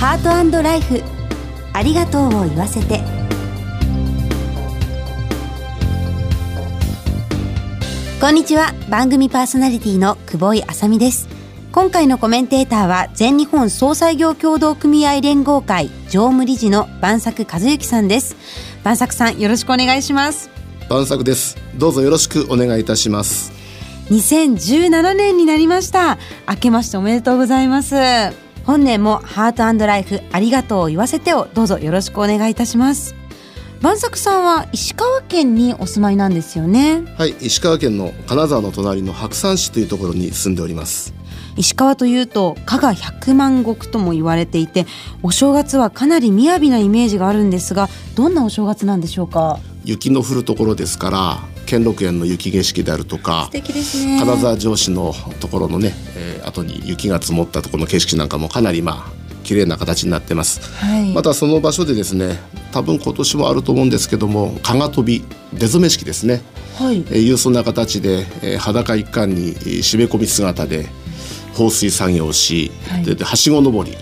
ハートライフ。ありがとうを言わせて。こんにちは。番組パーソナリティの久保井あさみです。今回のコメンテーターは全日本総裁業協同組合連合会常務理事の万作和幸さんです。万作さんよろしくお願いします。万作です。どうぞよろしくお願いいたします。2017年になりました。明けましておめでとうございます本年もハートライフありがとうを言わせてをどうぞよろしくお願いいたします。万作さんは石川県にお住まいなんですよね。はい石川県の金沢の隣の白山市というところに住んでおります。石川というと加賀百万石とも言われていてお正月はかなり雅なイメージがあるんですがどんなお正月なんでしょうか？雪の降るところですから兼六園の雪景色であるとか素敵ですね。金沢城市のところのね、えー、後に雪が積もったところの景色なんかもかなりまあ綺麗な形になってます、はい、またその場所でですね多分今年もあると思うんですけども加賀跳び出初め式ですね、はい。えー、勇壮な形で、えー、裸一貫に締め込み姿で放水作業をし、はい、ではしご登り。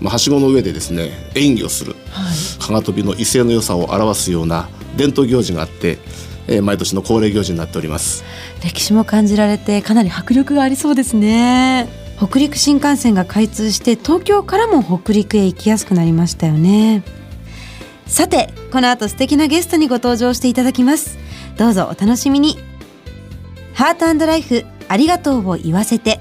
まあ、はしごの上でですね演技をする、はい、加賀跳びの威勢の良さを表すような伝統行事があって、えー、毎年の恒例行事になっております。歴史も感じられてかなり迫力がありそうですね。北陸新幹線が開通して東京からも北陸へ行きやすくなりましたよね。さてこの後素敵なゲストにご登場していただきます。どうぞお楽しみに。ハートライフありがとうを言わせて。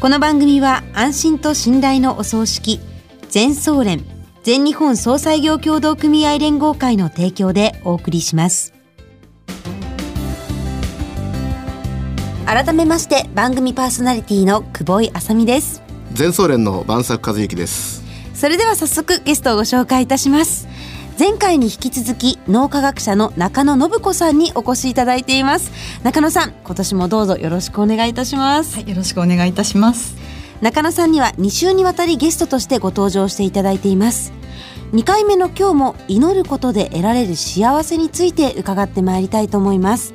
この番組は安心と信頼のお葬式全総連全日本総裁業協同組合連合会の提供でお送りします。改めまして番組パーソナリティの久保井あさみです。全総連の万作和之です。それでは早速ゲストをご紹介いたします。前回に引き続き脳科学者の中野信子さんにお越しいただいています。中野さん今年もどうぞよろしくお願いいたします。はいよろしくお願いいたします。中野さんには2週にわたりゲストとしてご登場していただいています。2回目の今日も祈ることで得られる幸せについて伺ってまいりたいと思います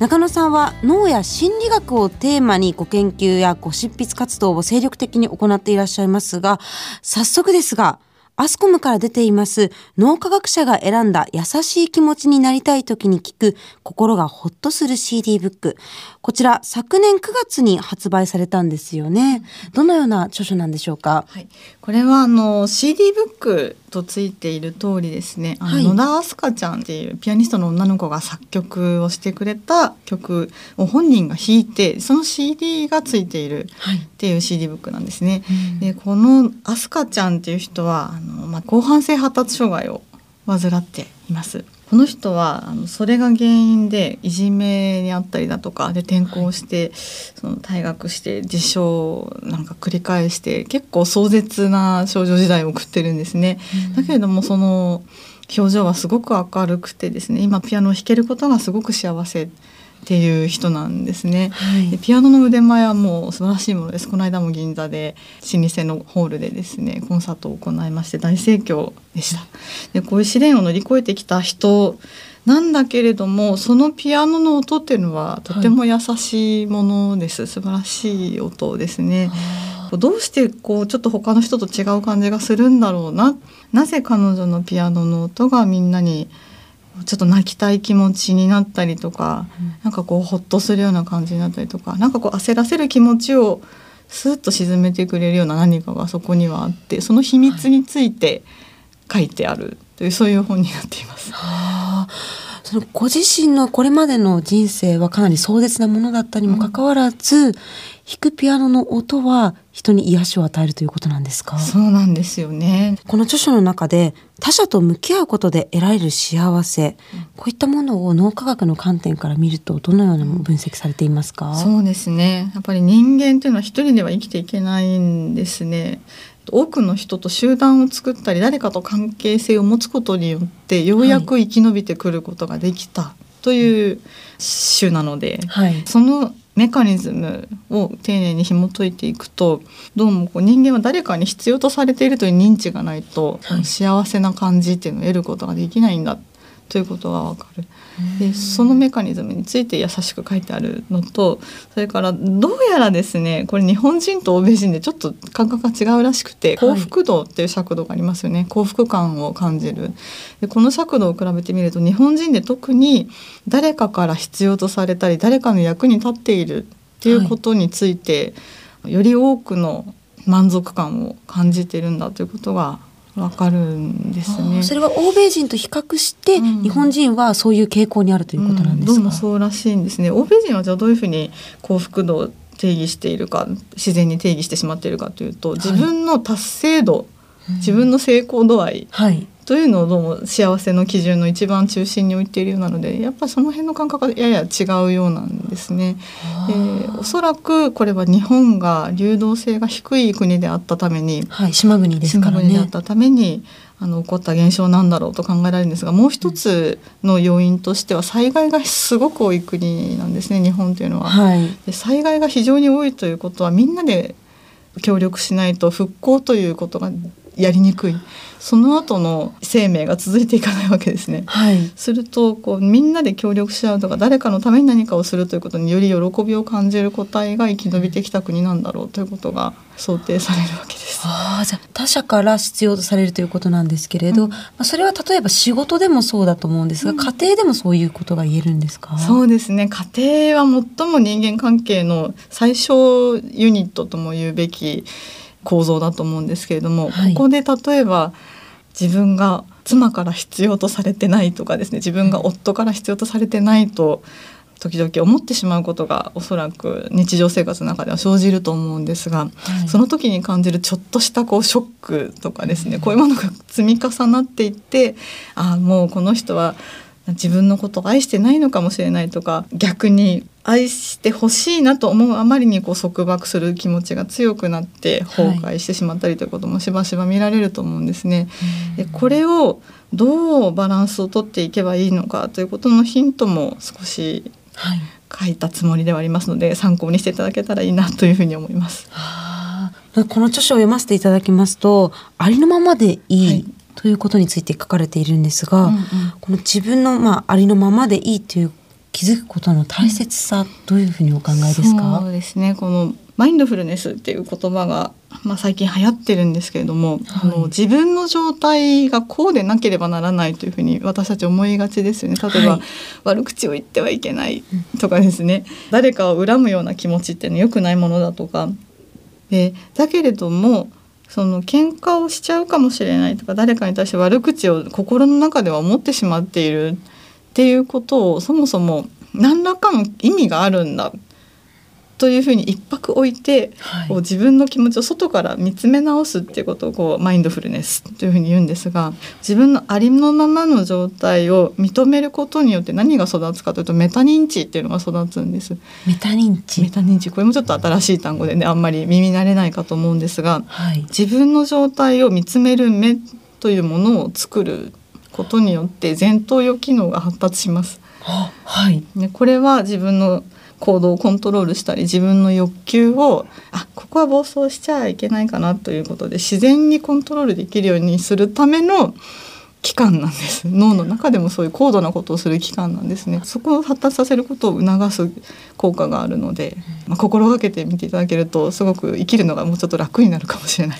中野さんは脳や心理学をテーマにご研究やご執筆活動を精力的に行っていらっしゃいますが早速ですがアスコムから出ています脳科学者が選んだ優しい気持ちになりたい時に聞く心がほっとする CD ブック。こちら昨年9月に発売されたんですよね。どのような著書なんでしょうか？はい、これはあの CD ブックとついている通りですね、はい、野田明日香ちゃんっていうピアニストの女の子が作曲をしてくれた曲を本人が弾いてその CD がついているっていう CD ブックなんですね。はい、でこの明日香ちゃんっていう人はあの、まあ、広範性発達障害を患っています。この人はあのそれが原因でいじめにあったりだとかで転校して、はい、その退学して自傷なんか繰り返して結構壮絶な少女時代を送ってるんですね。うん、だけれどもその表情はすごく明るくてですね今ピアノを弾けることがすごく幸せっていう人なんですね、はい、ピアノの腕前はもう素晴らしいものです。この間も銀座で老舗のホールでですねコンサートを行いまして大盛況でした。でこういう試練を乗り越えてきた人なんだけれどもそのピアノの音っていうのはとても優しいものです、はい、素晴らしい音ですね。どうしてこうちょっと他の人と違う感じがするんだろうな。なぜ彼女のピアノの音がみんなにちょっと泣きたい気持ちになったりとか、うん、なんかこうほっとするような感じになったりとかなんかこう焦らせる気持ちをスッと沈めてくれるような何かがそこにはあってその秘密について書いてあるという、そういう本になっています。はあ。そのご自身のこれまでの人生はかなり壮絶なものだったにもかかわらず、うん、弾くピアノの音は人に癒しを与えるということなんですか？そうなんですよね。この著書の中で他者と向き合うことで得られる幸せ、うん、こういったものを脳科学の観点から見るとどのような分析されていますか、そうですね。やっぱり人間というのは一人では生きていけないんですね。多くの人と集団を作ったり誰かと関係性を持つことによってようやく生き延びてくることができたという種なので、はい、そのメカニズムを丁寧に紐解いていくとどうもこう人間は誰かに必要とされているという認知がないと、はい、幸せな感じっていうのを得ることができないんだっということがわかる。でそのメカニズムについて優しく書いてあるのとそれからどうやらですねこれ日本人と欧米人でちょっと感覚が違うらしくて幸福度っていう尺度がありますよね、はい、幸福感を感じる。でこの尺度を比べてみると日本人で特に誰かから必要とされたり誰かの役に立っているっていうことについて、はい、より多くの満足感を感じているんだということがわかるんですね。それは欧米人と比較して、うん、日本人はそういう傾向にあるということなんですか、うん、どうもそうらしいんですね。欧米人はじゃあどういうふうに幸福度を定義しているか自然に定義してしまっているかというと自分の達成度、はい、自分の成功度合い、はい、というのをどうも幸せの基準の一番中心に置いているようなのでやっぱりその辺の感覚がやや違うようなんですね。えー、おそらくこれは日本が流動性が低い国であったために、はい、島国ですからね。島国であったためにあの起こった現象なんだろうと考えられるんですがもう一つの要因としては災害がすごく多い国なんですね日本というのは。はい、で災害が非常に多いということはみんなで協力しないと復興ということがやりにくい。その後の生命が続いていかないわけですね。はい、するとこうみんなで協力し合うとか誰かのために何かをするということにより喜びを感じる個体が生き延びてきた国なんだろうということが想定されるわけです。あじゃあ他者から必要とされるということなんですけれど、うん、まあ、それは例えば仕事でもそうだと思うんですが、うん、家庭でもそういうことが言えるんですか？そうですね。家庭は最も人間関係の最小ユニットとも言うべき構造だと思うんですけれども、はい、ここで例えば自分が妻から必要とされてないとかですね自分が夫から必要とされてないと時々思ってしまうことがおそらく日常生活の中では生じると思うんですが、はい、その時に感じるちょっとしたこうショックとかですね、こういうものが積み重なっていってああもうこの人は自分のことを愛してないのかもしれないとか逆に愛してほしいなと思うあまりにこう束縛する気持ちが強くなって崩壊してしまったりということもしばしば見られると思うんですね。でこれをどうバランスをとっていけばいいのかということのヒントも少し書いたつもりではありますので、参考にしていただけたらいいなというふうに思います。この著書を読ませていただきますとありのままでいい、はいということについて書かれているんですが、うんうん、この自分の、まあ、ありのままでいいという気づくことの大切さ、うん、どういうふうにお考えですか？そうですね。このマインドフルネスっていう言葉が、まあ、最近流行ってるんですけれども、はい、あの自分の状態がこうでなければならないというふうに私たち思いがちですよね。例えば、はい、悪口を言ってはいけないとかですね、誰かを恨むような気持ちっていうのは良くないものだとか。でだけれどもその喧嘩をしちゃうかもしれないとか誰かに対して悪口を心の中では思ってしまっているっていうことをそもそも何らかの意味があるんだ。というふうに一泊置いて、はい、こう自分の気持ちを外から見つめ直すっていうことをこうマインドフルネスというふうに言うんですが自分のありのままの状態を認めることによって何が育つかというとメタ認知っていうのが育つんです。メタ認知？メタ認知。これもちょっと新しい単語でねあんまり耳慣れないかと思うんですが、はい、自分の状態を見つめる目というものを作ることによって前頭葉機能が発達します。はい、ね、これは自分の行動をコントロールしたり自分の欲求をあここは暴走しちゃいけないかなということで自然にコントロールできるようにするための器官なんです。脳の中でもそういう高度なことをする器官なんですね。そこを発達させることを促す効果があるので、まあ、心がけてみていただけるとすごく生きるのがもうちょっと楽になるかもしれない。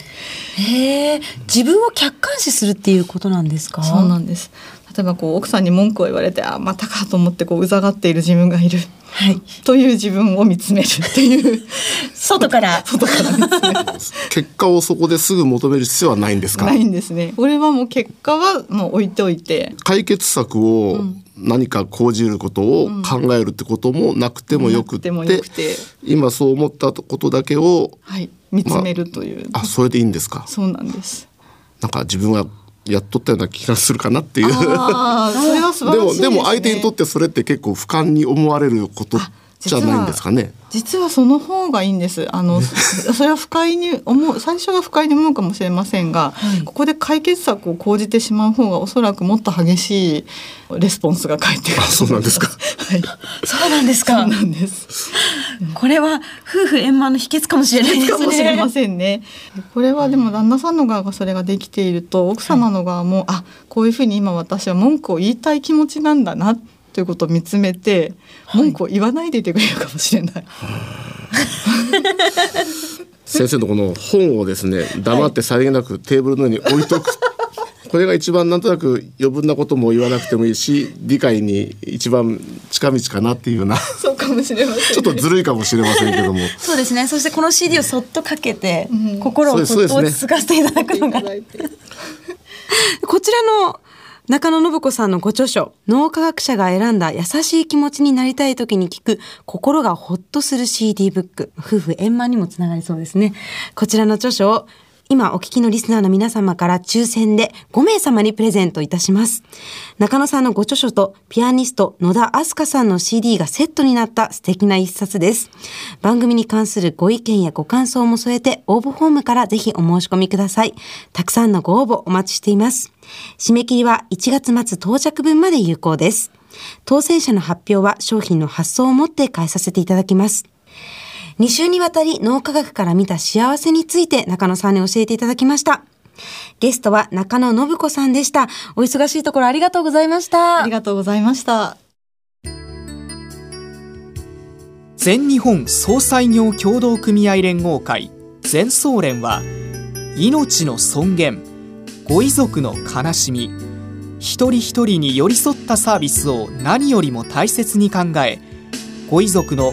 へえ。自分を客観視するっていうことなんですか？そうなんです。例えばこう奥さんに文句を言われてあまたかと思ってこううざがっている自分がいるはい、という自分を見つめるっていう。外から。外から結果をそこですぐ求める必要はないんですか？ないんですね。これはもう結果はもう置いておいて。解決策を何か講じることを考えるってこともなくてもよくて,、今そう思ったことだけを、はい、見つめるという、まあ、あそれでいいんですか？そうなんです。なんか自分はやっとったような気がするかなっていう。でもでも相手にとってそれって結構俯瞰に思われることじゃないんですかね。実はその方がいいんです。あの それは不快に思う最初は不快に思うかもしれませんが、はい、ここで解決策を講じてしまう方がおそらくもっと激しいレスポンスが返ってくるそうなんですか。はい。そうなんですか。そうなんですこれは夫婦円満の秘訣かもしれないですね。かもしれませんね。これはでも旦那さんの側がそれができていると奥様の側も、はい、あこういうふうに今私は文句を言いたい気持ちなんだなということを見つめて、文句を言わないでいてくれるかもしれない。先生のこの本をですね黙ってさりげなくテーブルの上に置いとくこれが一番なんとなく余分なことも言わなくてもいいし理解に一番近道かなっていうような。そうかもしれません、ちょっとずるいかもしれませんけども。そうですね。そしてこの CD をそっとかけて、うん、心を落ち着かせていただくのが、ね、こちらの中野信子さんのご著書、脳科学者が選んだ優しい気持ちになりたい時に聞く心がほっとする CD ブック、夫婦円満にもつながりそうですね。こちらの著書を今お聞きのリスナーの皆様から抽選で5名様にプレゼントいたします。中野さんのご著書とピアニスト野田明日香さんの CD がセットになった素敵な一冊です。番組に関するご意見やご感想も添えて応募フォームからぜひお申し込みください。たくさんのご応募お待ちしています。締め切りは1月末到着分まで有効です。当選者の発表は商品の発送をもって返させていただきます。2週にわたり脳科学から見た幸せについて中野さんに教えていただきました。ゲストは中野信子さんでした。お忙しいところありがとうございました。ありがとうございました。全日本総裁業協同組合連合会全総連は命の尊厳ご遺族の悲しみ一人一人に寄り添ったサービスを何よりも大切に考えご遺族の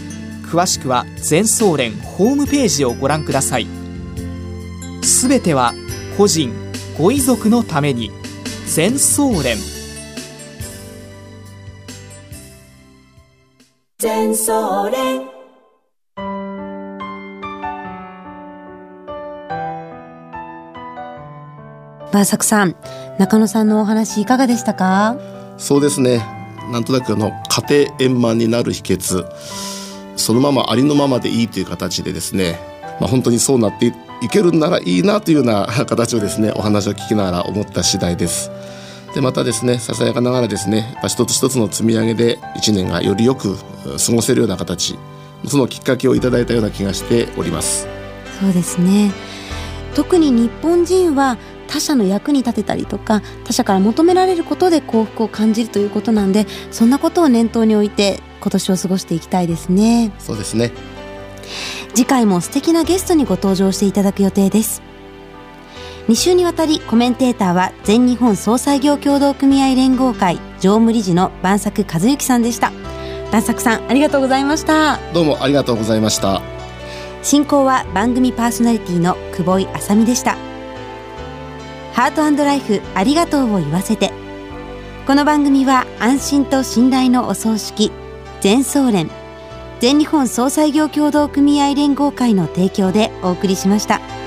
詳しくは全総連ホームページをご覧ください。すべては個人ご遺族のために全総連。全総連。バーサクさん中野さんのお話いかがでしたか？そうですね。なんとなくあの家庭円満になる秘訣そのままありのままでいいという形でですね、まあ、本当にそうなっていけるんならいいなというような 形をですねお話を聞きながら思った次第です。でまたですねささやかながらですね一つ一つの積み上げで1年がよりよく過ごせるような形そのきっかけをいただいたような気がしておりますそうですね特に日本人は他者の役に立てたりとか他者から求められることで幸福を感じるということなんでそんなことを念頭に置いて今年を過ごしていきたいですね。そうですね。次回も素敵なゲストにご登場していただく予定です。2週にわたりコメンテーターは全日本総裁業協同組合連合会常務理事の晩作和幸さんでした。晩作さんありがとうございました。どうもありがとうございました。進行は番組パーソナリティの久保井あさみでした。ハートライフありがとうを言わせて。この番組は安心と信頼のお葬式全総連全日本総裁業協同組合連合会の提供でお送りしました。